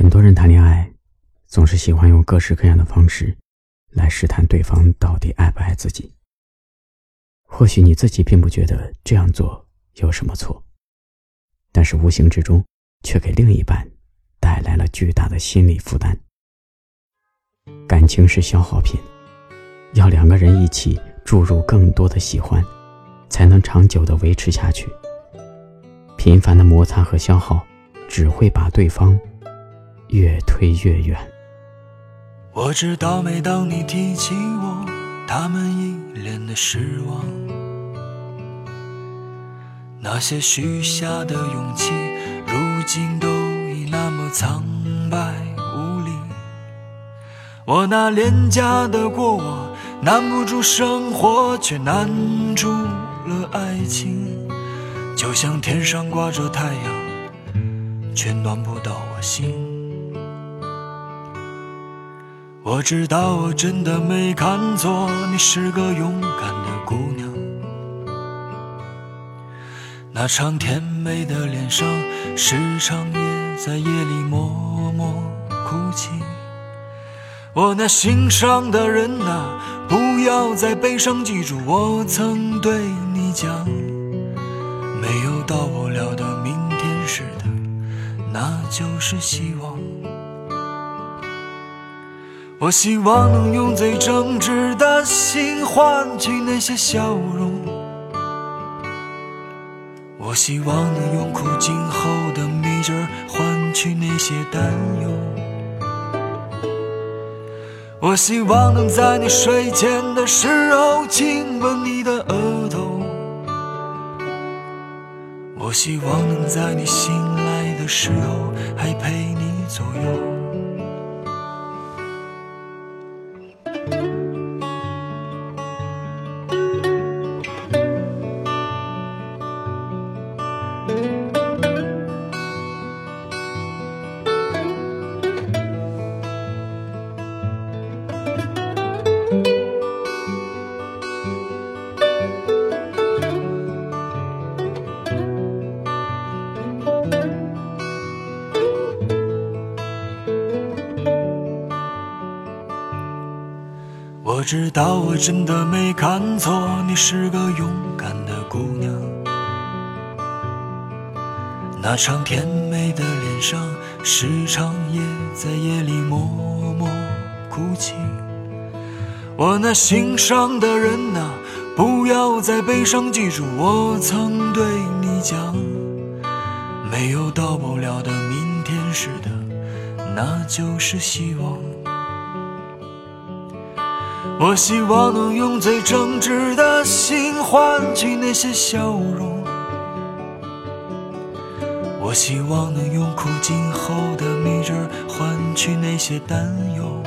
很多人谈恋爱，总是喜欢用各式各样的方式，来试探对方到底爱不爱自己。或许你自己并不觉得这样做有什么错，但是无形之中，却给另一半带来了巨大的心理负担。感情是消耗品，要两个人一起注入更多的喜欢，才能长久的维持下去。频繁的摩擦和消耗，只会把对方。越推越远。我知道，每当你提起我，他们一脸的失望。那些许下的勇气，如今都已那么苍白无力。我那廉价的过往，难不住生活，却难住了爱情。就像天上挂着太阳，却暖不到我心。我知道我真的没看错，你是个勇敢的姑娘。那张甜美的脸上，时常也在夜里默默哭泣。我那心上的人啊，不要再悲伤，记住我曾对你讲，没有到不了的明天似的，那就是希望。我希望能用最真挚的心换取那些笑容，我希望能用苦尽后的蜜汁换取那些担忧，我希望能在你睡前的时候亲吻你的额头，我希望能在你醒来的时候还陪你左右。我知道我真的没看错，你是个勇敢的姑娘。那张甜美的脸上，时常也在夜里默默哭泣。我那心上的人啊，不要再悲伤，记住我曾对你讲，没有到不了的明天是的，那就是希望。我希望能用最真挚的心换取那些笑容，我希望能用苦尽后的蜜汁换取那些担忧，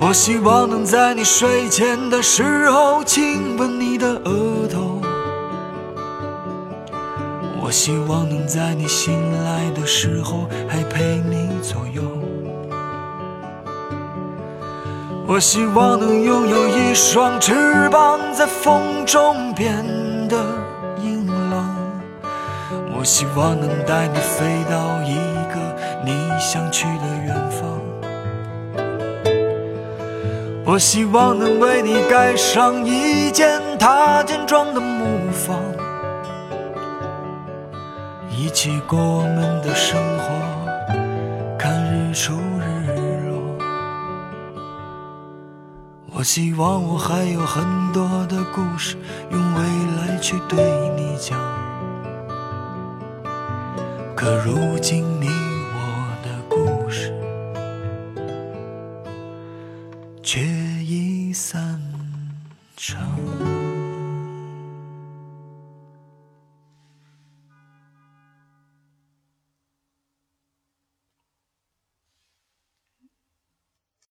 我希望能在你睡前的时候亲吻你的额头，我希望能在你醒来的时候还陪你左右。我希望能拥有一双翅膀，在风中变得硬朗。我希望能带你飞到一个你想去的远方。我希望能为你盖上一间塔尖状的木房，一起过我们的生活，希望我还有很多的故事，用未来去对你讲。可如今你我的故事，却已散场。